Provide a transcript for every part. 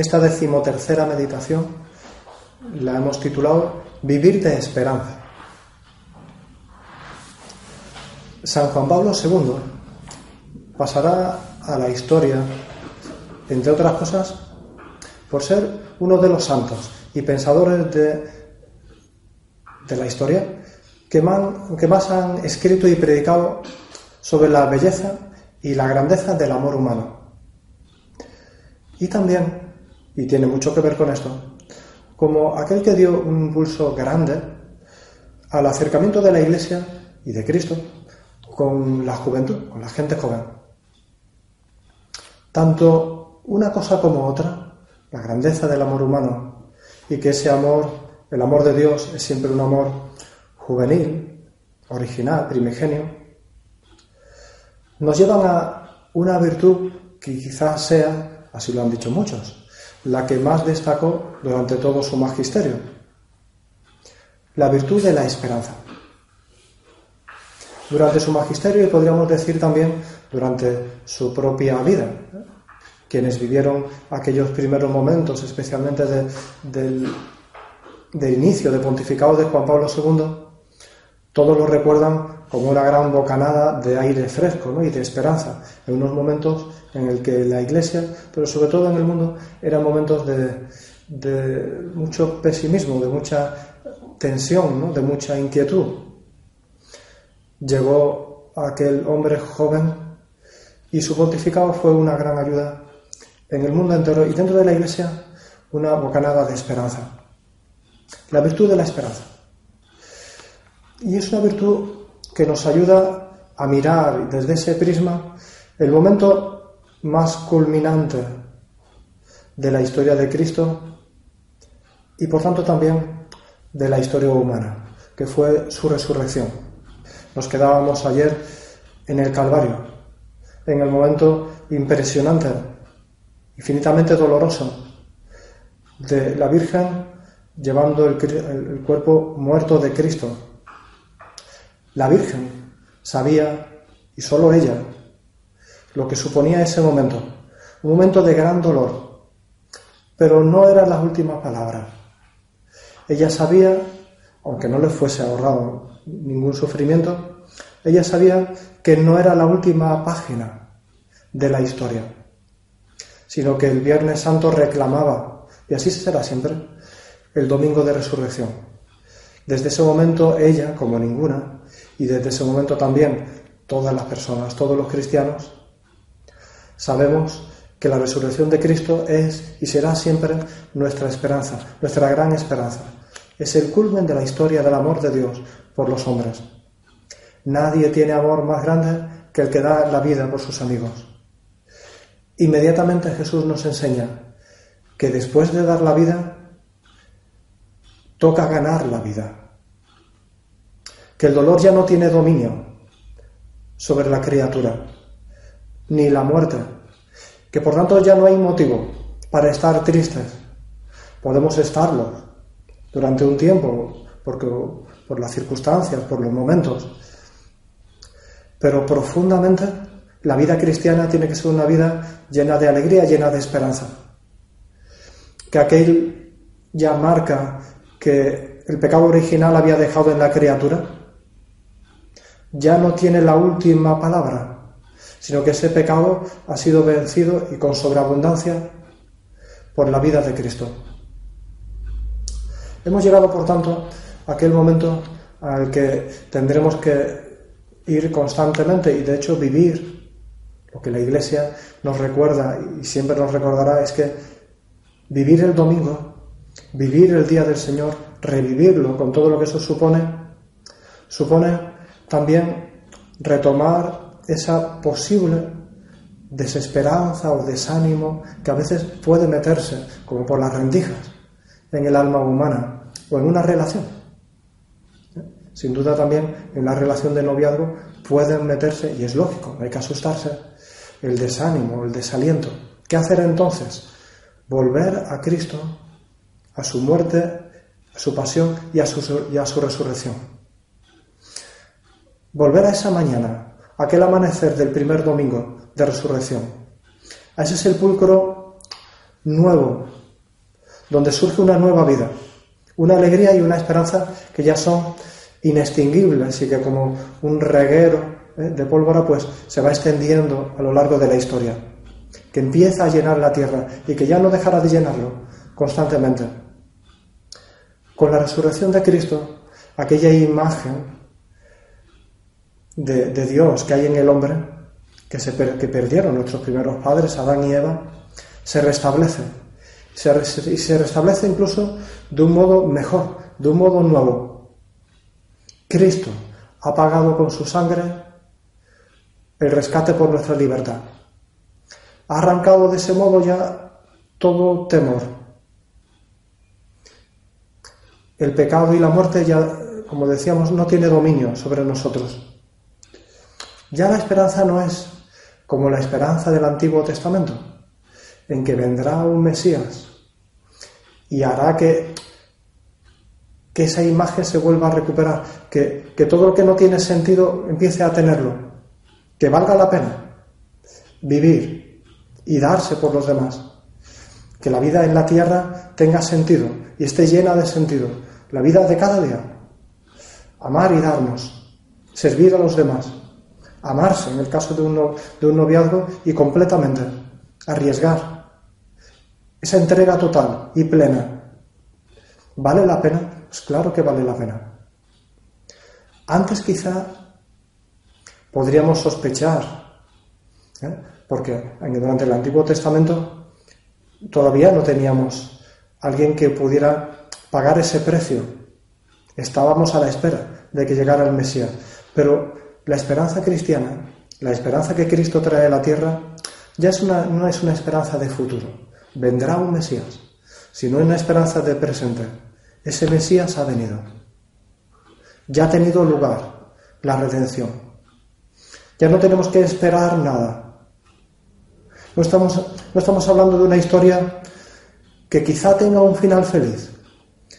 Esta decimotercera meditación la hemos titulado Vivir de esperanza. San Juan Pablo II pasará a la historia, entre otras cosas, por ser uno de los santos y pensadores de, de la historia que más han escrito y predicado sobre la belleza y la grandeza del amor humano. Y también, y tiene mucho que ver con esto, como aquel que dio un impulso grande al acercamiento de la Iglesia y de Cristo con la juventud, con la gente joven. Tanto una cosa como otra, la grandeza del amor humano y que ese amor, el amor de Dios, es siempre un amor juvenil, original, primigenio, nos llevan a una virtud que quizás sea, así lo han dicho muchos, la que más destacó durante todo su magisterio, la virtud de la esperanza. Durante su magisterio y podríamos decir también durante su propia vida, quienes vivieron aquellos primeros momentos, especialmente del, del inicio de pontificado de Juan Pablo II, todos lo recuerdan como una gran bocanada de aire fresco y de esperanza, en unos momentos en el que la Iglesia, pero sobre todo en el mundo, eran momentos de, de mucho pesimismo, de mucha tensión, de mucha inquietud. Llegó aquel hombre joven y su pontificado fue una gran ayuda en el mundo entero y dentro de la Iglesia una bocanada de esperanza. La virtud de la esperanza. Y es una virtud que nos ayuda a mirar desde ese prisma el momento más culminante de la historia de Cristo y por tanto también de la historia humana, que fue su resurrección. Nos quedábamos ayer en el Calvario, en el momento impresionante, infinitamente doloroso, de la Virgen llevando el, cuerpo muerto de Cristo la Virgen sabía, y solo ella, lo que suponía ese momento, un momento de gran dolor, pero no eran las últimas palabras. Ella sabía, aunque no le fuese ahorrado ningún sufrimiento, ella sabía que no era la última página de la historia, sino que el Viernes Santo reclamaba, y así será siempre, el domingo de resurrección. Desde ese momento ella, como ninguna, y desde ese momento también todas las personas, todos los cristianos, sabemos que la resurrección de Cristo es y será siempre nuestra esperanza, nuestra gran esperanza. Es el culmen de la historia del amor de Dios por los hombres. Nadie tiene amor más grande que el que da la vida por sus amigos. Inmediatamente Jesús nos enseña que después de dar la vida, toca ganar la vida que el dolor ya no tiene dominio sobre la criatura, ni la muerte, que por tanto ya no hay motivo para estar tristes. Podemos estarlo durante un tiempo, porque, por las circunstancias, por los momentos, pero profundamente la vida cristiana tiene que ser una vida llena de alegría, llena de esperanza. Que aquel ya marca que el pecado original había dejado en la criatura, ya no tiene la última palabra, sino que ese pecado ha sido vencido y con sobreabundancia por la vida de Cristo. Hemos llegado, por tanto, a aquel momento al que tendremos que ir constantemente y, de hecho, vivir. Lo que la Iglesia nos recuerda y siempre nos recordará es que vivir el domingo, vivir el día del Señor, revivirlo con todo lo que eso supone, supone también retomar esa posible desesperanza o desánimo que a veces puede meterse, como por las rendijas, en el alma humana o en una relación. Sin duda también en la relación de noviazgo pueden meterse, y es lógico, hay que asustarse, el desánimo, el desaliento. ¿Qué hacer entonces? Volver a Cristo, a su muerte, a su pasión y a su, y a su resurrección. Volver a esa mañana, aquel amanecer del primer domingo de resurrección, a ese sepulcro nuevo, donde surge una nueva vida, una alegría y una esperanza que ya son inextinguibles y que como un reguero ¿eh? de pólvora pues se va extendiendo a lo largo de la historia, que empieza a llenar la tierra y que ya no dejará de llenarlo constantemente. Con la resurrección de Cristo, aquella imagen de, Dios que hay en el hombre, que, se, que perdieron nuestros primeros padres, Adán y Eva, se restablece. y se restablece incluso de un modo mejor, de un modo nuevo. Cristo ha pagado con su sangre el rescate por nuestra libertad. Ha arrancado de ese modo ya todo temor. El pecado y la muerte ya, como decíamos, no tiene dominio sobre nosotros. Ya la esperanza no es como la esperanza del Antiguo Testamento, en que vendrá un Mesías y hará que, que esa imagen se vuelva a recuperar, que, que todo lo que no tiene sentido empiece a tenerlo, que valga la pena vivir y darse por los demás, que la vida en la tierra tenga sentido y esté llena de sentido, la vida de cada día, amar y darnos, servir a los demás amarse en el caso de un, de un noviazgo y completamente arriesgar. Esa entrega total y plena. ¿Vale la pena? Pues claro que vale la pena. Antes quizá podríamos sospechar, ¿eh? porque durante el Antiguo Testamento todavía no teníamos alguien que pudiera pagar ese precio. Estábamos a la espera de que llegara el Mesías. Pero la esperanza cristiana, la esperanza que Cristo trae a la tierra, ya no es una esperanza de futuro. Vendrá un Mesías, sino una esperanza de presente. Ese Mesías ha venido. Ya ha tenido lugar la redención. Ya no tenemos que esperar nada. No estamos, no estamos hablando de una historia que quizá tenga un final feliz,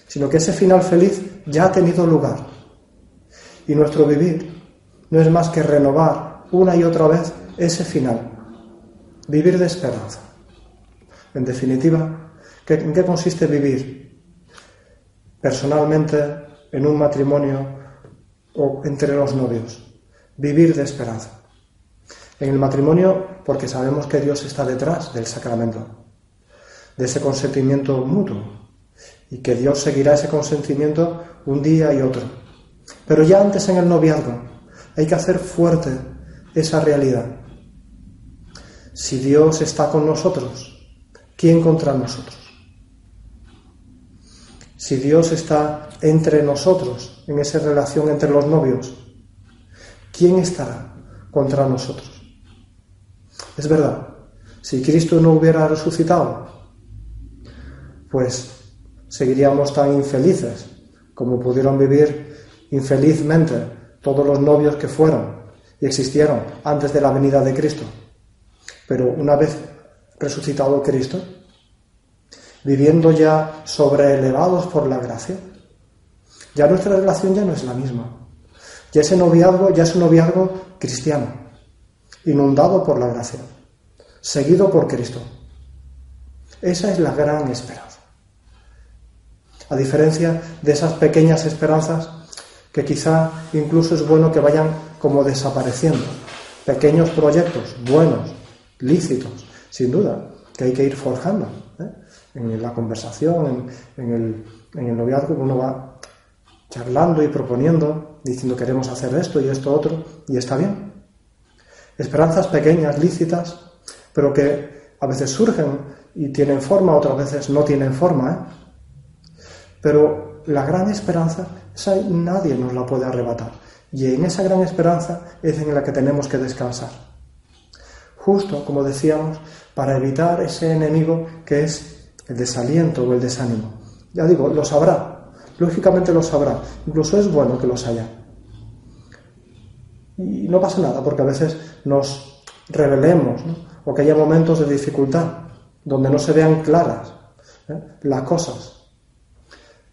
sino que ese final feliz ya ha tenido lugar. Y nuestro vivir no es más que renovar una y otra vez ese final, vivir de esperanza. En definitiva, ¿en qué consiste vivir? Personalmente, en un matrimonio o entre los novios. Vivir de esperanza. En el matrimonio, porque sabemos que Dios está detrás del sacramento, de ese consentimiento mutuo, y que Dios seguirá ese consentimiento un día y otro. Pero ya antes en el noviazgo, hay que hacer fuerte esa realidad. Si Dios está con nosotros, ¿quién contra nosotros? Si Dios está entre nosotros, en esa relación entre los novios, ¿quién estará contra nosotros? Es verdad, si Cristo no hubiera resucitado, pues seguiríamos tan infelices como pudieron vivir infelizmente todos los novios que fueron y existieron antes de la venida de Cristo. Pero una vez resucitado Cristo, viviendo ya sobreelevados por la gracia, ya nuestra relación ya no es la misma. Ya ese noviazgo ya es un noviazgo cristiano, inundado por la gracia, seguido por Cristo. Esa es la gran esperanza. A diferencia de esas pequeñas esperanzas que quizá incluso es bueno que vayan como desapareciendo. Pequeños proyectos, buenos, lícitos, sin duda, que hay que ir forjando. ¿eh? En la conversación, en, el, en el noviazgo, uno va charlando y proponiendo, diciendo queremos hacer esto y esto otro, y está bien. Esperanzas pequeñas, lícitas, pero que a veces surgen y tienen forma, otras veces no tienen forma. ¿eh? Pero la gran esperanza esa nadie nos la puede arrebatar. Y en esa gran esperanza es en la que tenemos que descansar. Justo, como decíamos, para evitar ese enemigo que es el desaliento o el desánimo. Ya digo, lo sabrá, lógicamente lo sabrá, incluso es bueno que los haya. Y no pasa nada, porque a veces nos rebelemos, o que haya momentos de dificultad, donde no se vean claras ¿eh? las cosas,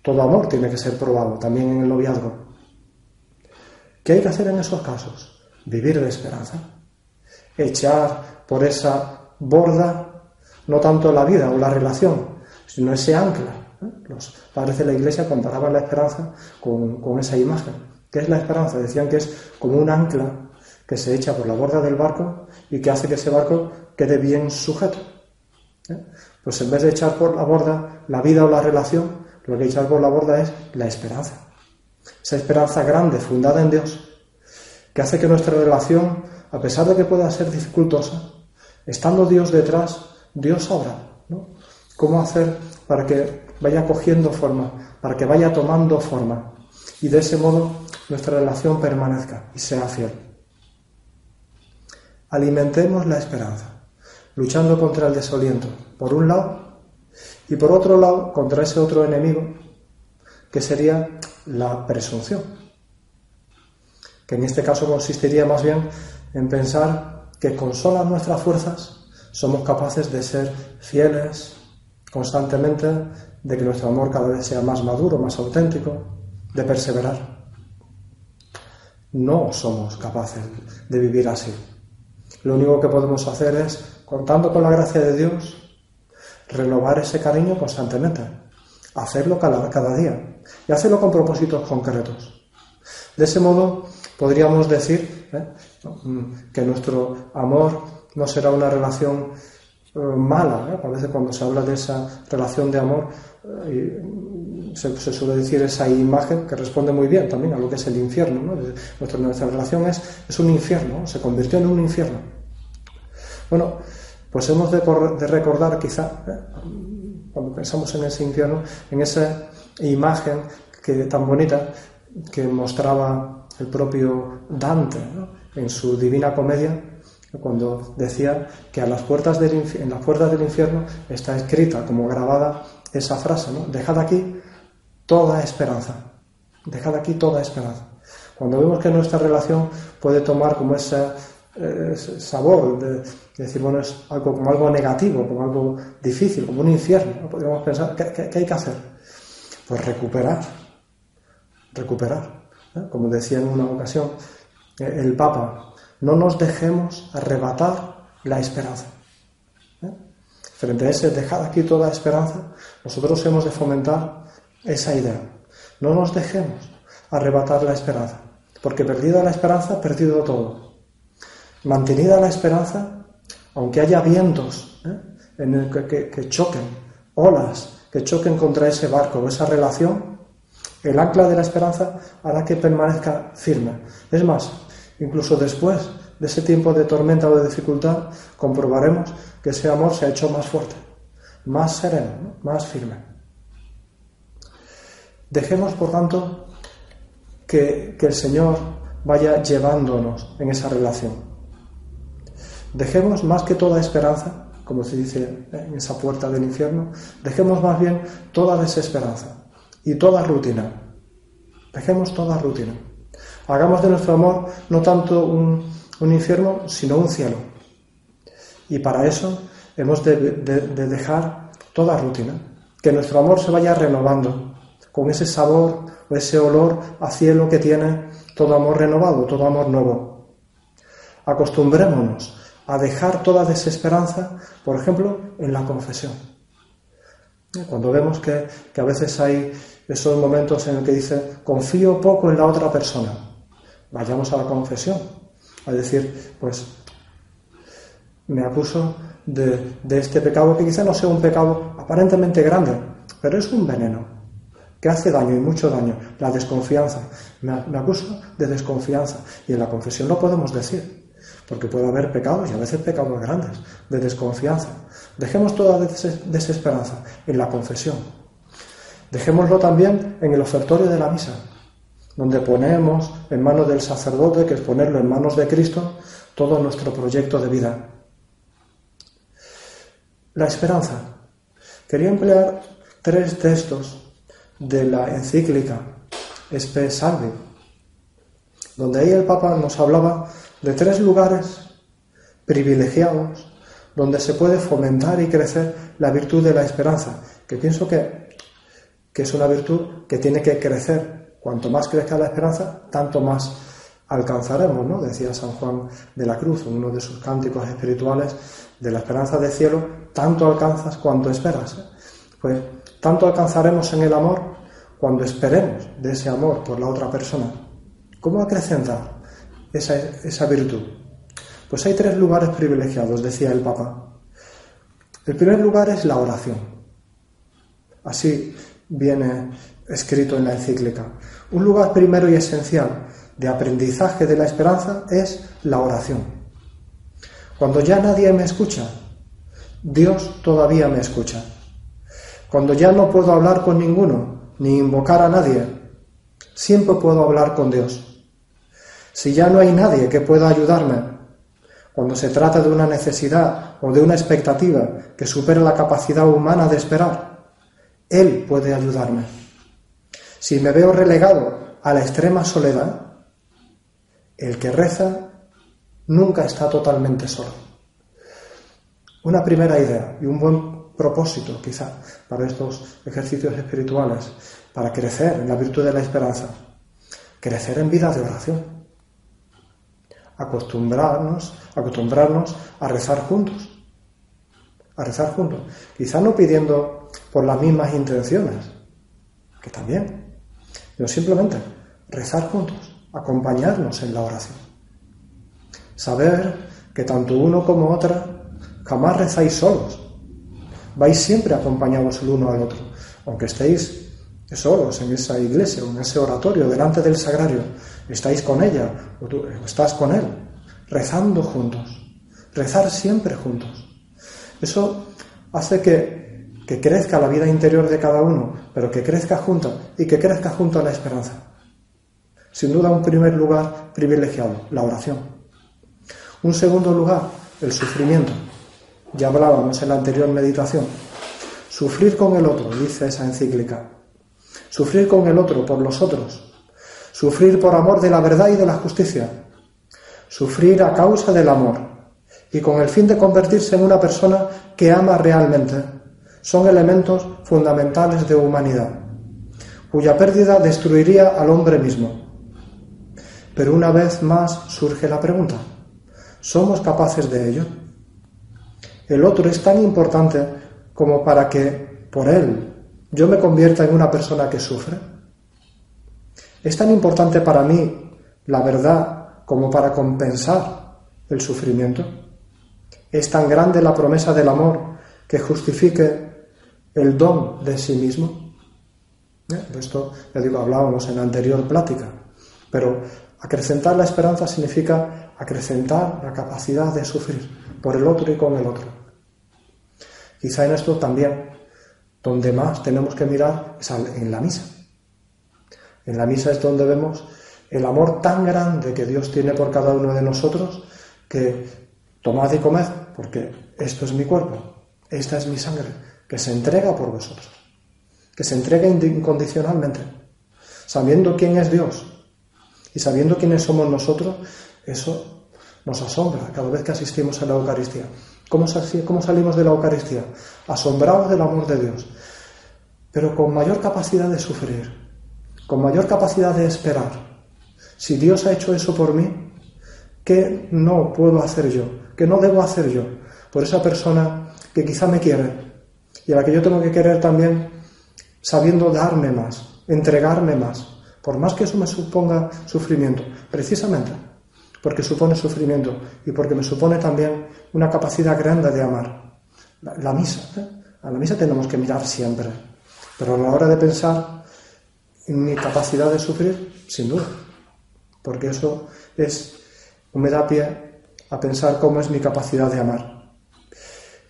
todo amor tiene que ser probado, también en el noviazgo. ¿Qué hay que hacer en esos casos? Vivir de esperanza. Echar por esa borda no tanto la vida o la relación, sino ese ancla. Los padres de la Iglesia comparaban la esperanza con, con esa imagen. ¿Qué es la esperanza? Decían que es como un ancla que se echa por la borda del barco y que hace que ese barco quede bien sujeto. ¿eh? Pues en vez de echar por la borda la vida o la relación, lo que echar por la borda es la esperanza. Esa esperanza grande, fundada en Dios, que hace que nuestra relación, a pesar de que pueda ser dificultosa, estando Dios detrás, Dios sabrá cómo hacer para que vaya cogiendo forma, para que vaya tomando forma y de ese modo nuestra relación permanezca y sea fiel. Alimentemos la esperanza, luchando contra el desaliento, por un lado, y por otro lado, contra ese otro enemigo, que sería la presunción, que en este caso consistiría más bien en pensar que con solas nuestras fuerzas somos capaces de ser fieles constantemente, de que nuestro amor cada vez sea más maduro, más auténtico, de perseverar. No somos capaces de vivir así. Lo único que podemos hacer es, contando con la gracia de Dios, renovar ese cariño constantemente, hacerlo cada, día y hacerlo con propósitos concretos. De ese modo, podríamos decir ¿eh? que nuestro amor no será una relación eh, mala. ¿eh? A veces cuando se habla de esa relación de amor, se, suele decir esa imagen que responde muy bien también a lo que es el infierno. Nuestra, relación es, es un infierno, se convirtió en un infierno. Bueno, pues hemos de, recordar quizá, cuando pensamos en ese infierno, en esa imagen que, tan bonita que mostraba el propio Dante en su Divina Comedia, cuando decía que en las puertas del infierno está escrita como grabada esa frase, ¿no? Dejad aquí toda esperanza, dejad aquí toda esperanza. Cuando vemos que nuestra relación puede tomar como ese, sabor de, decir, bueno, es algo como algo negativo, como algo difícil, como un infierno, podríamos pensar, ¿qué, hay que hacer? Pues recuperar, recuperar. Como decía en una ocasión eh, el Papa, no nos dejemos arrebatar la esperanza. ¿eh? Frente a ese dejar aquí toda esperanza, nosotros hemos de fomentar esa idea. No nos dejemos arrebatar la esperanza, porque perdida la esperanza, perdido todo. Mantenida la esperanza, aunque haya vientos ¿eh? en el que, que choquen, olas que choquen contra ese barco o esa relación, el ancla de la esperanza hará que permanezca firme. Es más, incluso después de ese tiempo de tormenta o de dificultad, comprobaremos que ese amor se ha hecho más fuerte, más sereno, más firme. Dejemos, por tanto, que el Señor vaya llevándonos en esa relación. Dejemos más que toda esperanza, como se dice en esa puerta del infierno, dejemos más bien toda desesperanza y toda rutina. Dejemos toda rutina. Hagamos de nuestro amor no tanto un, infierno, sino un cielo. Y para eso hemos de, dejar toda rutina, que nuestro amor se vaya renovando con ese sabor o ese olor a cielo que tiene todo amor renovado, todo amor nuevo. Acostumbrémonos a dejar toda desesperanza, por ejemplo, en la confesión. Cuando vemos que, que a veces hay esos momentos en el que dice, confío poco en la otra persona, vayamos a la confesión, a decir, pues me acuso de, este pecado que quizá no sea un pecado aparentemente grande, pero es un veneno que hace daño y mucho daño, la desconfianza. Me, acuso de desconfianza y en la confesión lo podemos decir, porque puede haber pecados y a veces pecados grandes, de desconfianza. Dejemos toda desesperanza en la confesión. Dejémoslo también en el ofertorio de la misa, donde ponemos en manos del sacerdote, que es ponerlo en manos de Cristo, todo nuestro proyecto de vida. La esperanza. Quería emplear tres textos de la encíclica Spe donde ahí el Papa nos hablaba de tres lugares privilegiados donde se puede fomentar y crecer la virtud de la esperanza, que pienso que, que es una virtud que tiene que crecer. Cuanto más crezca la esperanza, tanto más alcanzaremos, ¿no? Decía San Juan de la Cruz en uno de sus cánticos espirituales de la esperanza del cielo, tanto alcanzas cuanto esperas. Pues tanto alcanzaremos en el amor cuando esperemos de ese amor por la otra persona. ¿Cómo acrecentar esa, esa virtud? Pues hay tres lugares privilegiados, decía el Papa. El primer lugar es la oración. Así viene escrito en la encíclica. Un lugar primero y esencial de aprendizaje de la esperanza es la oración. Cuando ya nadie me escucha, Dios todavía me escucha. Cuando ya no puedo hablar con ninguno, ni invocar a nadie, siempre puedo hablar con Dios. Si ya no hay nadie que pueda ayudarme, cuando se trata de una necesidad o de una expectativa que supera la capacidad humana de esperar, Él puede ayudarme. Si me veo relegado a la extrema soledad, el que reza nunca está totalmente solo. Una primera idea y un buen propósito quizá para estos ejercicios espirituales, para crecer en la virtud de la esperanza, crecer en vida de oración, acostumbrarnos, acostumbrarnos a rezar juntos, a rezar juntos, quizá no pidiendo por las mismas intenciones, que también, sino simplemente rezar juntos, acompañarnos en la oración. Saber que tanto uno como otra jamás rezáis solos, vais siempre acompañados el uno al otro, aunque estéis solos en esa iglesia en ese oratorio delante del sagrario, estáis con ella o tú estás con él, rezando juntos, rezar siempre juntos. Eso hace que, que crezca la vida interior de cada uno, pero que crezca junto y que crezca junto a la esperanza. Sin duda, un primer lugar privilegiado, la oración. Un segundo lugar, el sufrimiento. Ya hablábamos en la anterior meditación. Sufrir con el otro, dice esa encíclica. Sufrir con el otro, por los otros. Sufrir por amor de la verdad y de la justicia. Sufrir a causa del amor y con el fin de convertirse en una persona que ama realmente. Son elementos fundamentales de humanidad, cuya pérdida destruiría al hombre mismo. Pero una vez más surge la pregunta, ¿somos capaces de ello? El otro es tan importante como para que por él yo me convierta en una persona que sufre. Es tan importante para mí la verdad como para compensar el sufrimiento. Es tan grande la promesa del amor que justifique el don de sí mismo. ¿Eh? Esto, ya digo, hablábamos en la anterior plática. Pero Acrecentar la esperanza significa acrecentar la capacidad de sufrir por el otro y con el otro. Quizá en esto también, donde más tenemos que mirar es en la misa. En la misa es donde vemos el amor tan grande que Dios tiene por cada uno de nosotros que tomad y comed, porque esto es mi cuerpo, esta es mi sangre, que se entrega por vosotros, que se entrega incondicionalmente, sabiendo quién es Dios, y sabiendo quiénes somos nosotros, eso nos asombra cada vez que asistimos a la Eucaristía. ¿Cómo, salimos de la Eucaristía? Asombrados del amor de Dios, pero con mayor capacidad de sufrir, con mayor capacidad de esperar. Si Dios ha hecho eso por mí, ¿qué no puedo hacer yo? ¿Qué no debo hacer yo? Por esa persona que quizá me quiere y a la que yo tengo que querer también sabiendo darme más, entregarme más, por más que eso me suponga sufrimiento, precisamente porque supone sufrimiento y porque me supone también una capacidad grande de amar. La, misa, ¿eh? a la misa tenemos que mirar siempre, pero a la hora de pensar mi capacidad de sufrir, sin duda, porque eso es, me da pie a pensar cómo es mi capacidad de amar.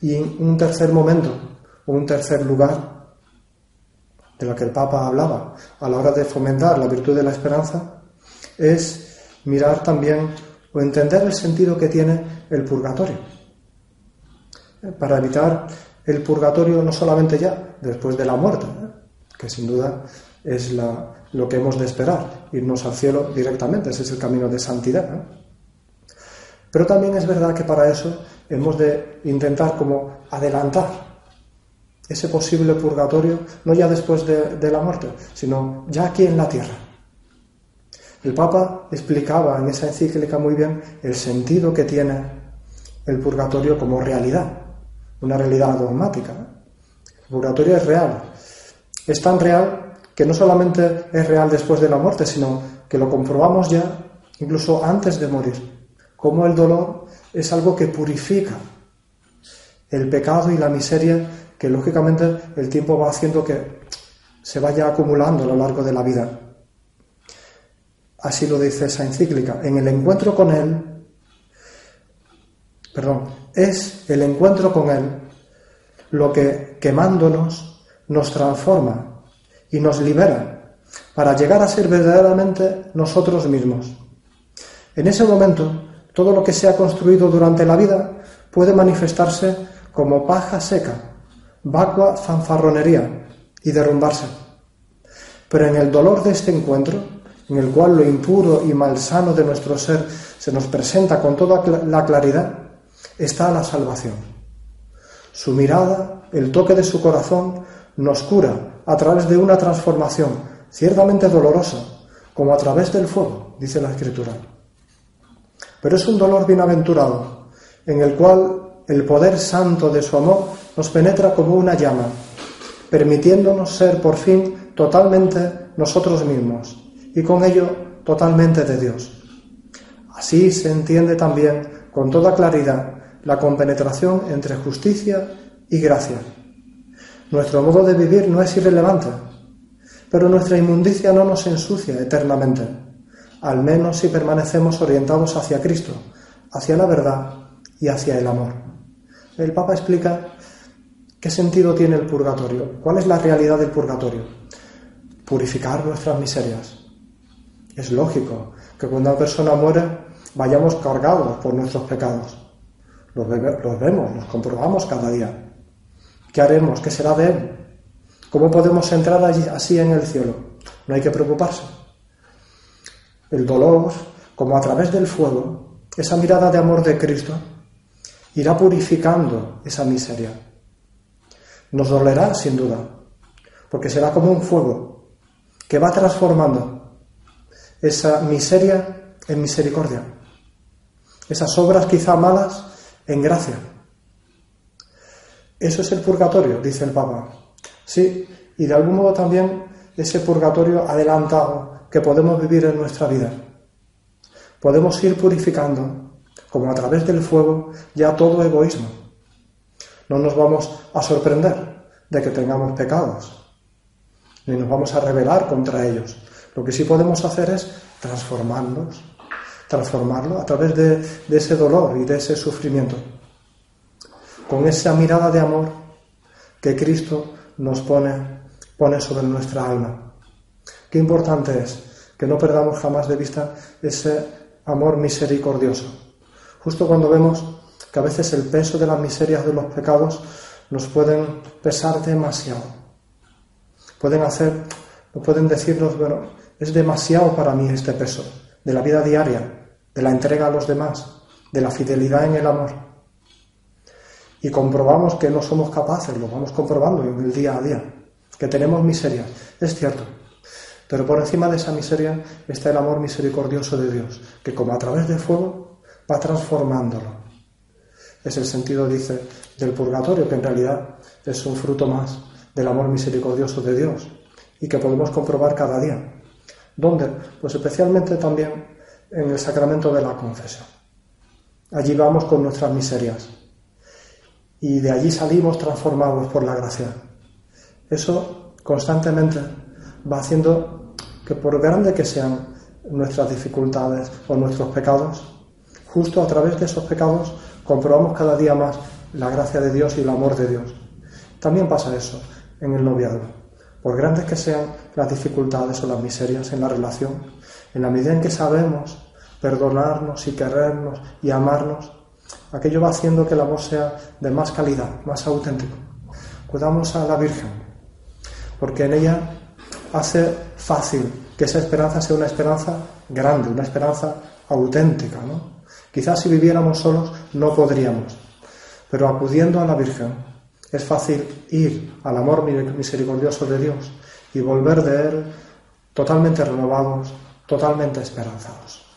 Y un tercer momento, o un tercer lugar, de la que el Papa hablaba a la hora de fomentar la virtud de la esperanza, es mirar también o entender el sentido que tiene el purgatorio. Para evitar el purgatorio no solamente ya después de la muerte, que sin duda es lo que hemos de esperar, irnos al cielo directamente, ese es el camino de santidad. Pero también es verdad que para eso hemos de intentar como adelantar ese posible purgatorio, no ya después de, la muerte, sino ya aquí en la tierra. El Papa explicaba en esa encíclica muy bien el sentido que tiene el purgatorio como realidad, una realidad dogmática. El purgatorio es real. Es tan real que no solamente es real después de la muerte, sino que lo comprobamos ya incluso antes de morir. Como el dolor es algo que purifica el pecado y la miseria que lógicamente el tiempo va haciendo que se vaya acumulando a lo largo de la vida. Así lo dice esa encíclica. En el encuentro con Él, perdón, es el encuentro con Él lo que quemándonos nos transforma y nos libera para llegar a ser verdaderamente nosotros mismos. En ese momento, todo lo que se ha construido durante la vida puede manifestarse como paja seca, vacua fanfarronería y derrumbarse. Pero en el dolor de este encuentro, en el cual lo impuro y malsano de nuestro ser se nos presenta con toda la claridad, está la salvación. Su mirada, el toque de su corazón, nos cura a través de una transformación ciertamente dolorosa, como a través del fuego, dice la Escritura. Pero es un dolor bienaventurado, en el cual el poder santo de su amor nos penetra como una llama, permitiéndonos ser por fin totalmente nosotros mismos, y con ello totalmente de Dios. Así se entiende también con toda claridad la compenetración entre justicia y gracia. Nuestro modo de vivir no es irrelevante, pero nuestra inmundicia no nos ensucia eternamente, al menos si permanecemos orientados hacia Cristo, hacia la verdad y hacia el amor. El Papa explica qué sentido tiene el purgatorio, cuál es la realidad del purgatorio. Purificar nuestras miserias, es lógico que cuando una persona muere vayamos cargados por nuestros pecados. Los, vemos, los comprobamos cada día. ¿Qué haremos? ¿Qué será de él? ¿Cómo podemos entrar allí, así en el cielo? No hay que preocuparse. El dolor, como a través del fuego, esa mirada de amor de Cristo, irá purificando esa miseria. Nos dolerá, sin duda, porque será como un fuego que va transformando esa miseria en misericordia, esas obras quizá malas en gracia. Eso es el purgatorio, dice el Papa. Sí, y de algún modo también ese purgatorio adelantado que podemos vivir en nuestra vida. Podemos ir purificando, como a través del fuego, ya todo egoísmo. No nos vamos a sorprender de que tengamos pecados, ni nos vamos a rebelar contra ellos, lo que sí podemos hacer es transformarnos, transformarlo a través de, ese dolor y de ese sufrimiento, con esa mirada de amor que Cristo nos pone, pone sobre nuestra alma. Qué importante es que no perdamos jamás de vista ese amor misericordioso. Justo cuando vemos que a veces el peso de las miserias de los pecados nos pueden pesar demasiado. Pueden hacer, pueden decirnos, bueno, es demasiado para mí este peso de la vida diaria, de la entrega a los demás, de la fidelidad en el amor. Y comprobamos que no somos capaces, lo vamos comprobando en el día a día, que tenemos miseria, es cierto. Pero por encima de esa miseria está el amor misericordioso de Dios, que como a través del fuego va transformándolo. Es el sentido, dice, del purgatorio, que en realidad es un fruto más del amor misericordioso de Dios y que podemos comprobar cada día. ¿Dónde? Pues especialmente también en el sacramento de la confesión. Allí vamos con nuestras miserias y de allí salimos transformados por la gracia. Eso constantemente va haciendo que por grande que sean nuestras dificultades o nuestros pecados, justo a través de esos pecados comprobamos cada día más la gracia de Dios y el amor de Dios. También pasa eso en el noviazgo por grandes que sean las dificultades o las miserias en la relación, en la medida en que sabemos perdonarnos y querernos y amarnos, aquello va haciendo que el amor sea de más calidad, más auténtico. Cuidamos a la Virgen, porque en ella hace fácil que esa esperanza sea una esperanza grande, una esperanza auténtica. ¿no? Quizás si viviéramos solos no podríamos, pero acudiendo a la Virgen, es fácil ir al amor misericordioso de Dios y volver de Él totalmente renovados totalmente esperanzados.